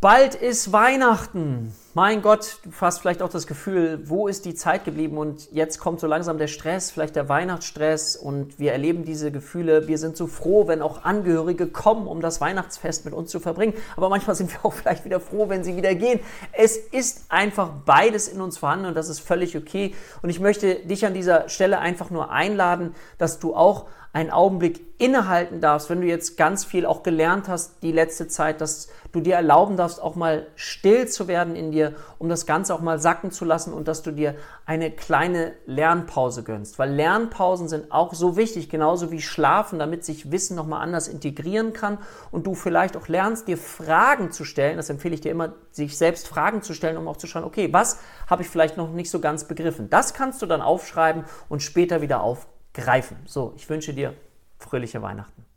Bald ist Weihnachten. Mein Gott, du hast vielleicht auch das Gefühl, wo ist die Zeit geblieben? Und jetzt kommt so langsam der Stress, vielleicht der Weihnachtsstress und wir erleben diese Gefühle. Wir sind so froh, wenn auch Angehörige kommen, um das Weihnachtsfest mit uns zu verbringen. Aber manchmal sind wir auch vielleicht wieder froh, wenn sie wieder gehen. Es ist einfach beides in uns vorhanden und das ist völlig okay. Und ich möchte dich an dieser Stelle einfach nur einladen, dass du auch einen Augenblick innehalten darfst, wenn du jetzt ganz viel auch gelernt hast die letzte Zeit, dass du dir erlauben darfst, auch mal still zu werden in dir, um das Ganze auch mal sacken zu lassen und dass du dir eine kleine Lernpause gönnst. Weil Lernpausen sind auch so wichtig, genauso wie Schlafen, damit sich Wissen nochmal anders integrieren kann und du vielleicht auch lernst, dir Fragen zu stellen. Das empfehle ich dir immer, sich selbst Fragen zu stellen, um auch zu schauen, okay, was habe ich vielleicht noch nicht so ganz begriffen. Das kannst du dann aufschreiben und später wieder aufgreifen greifen. So, ich wünsche dir fröhliche Weihnachten.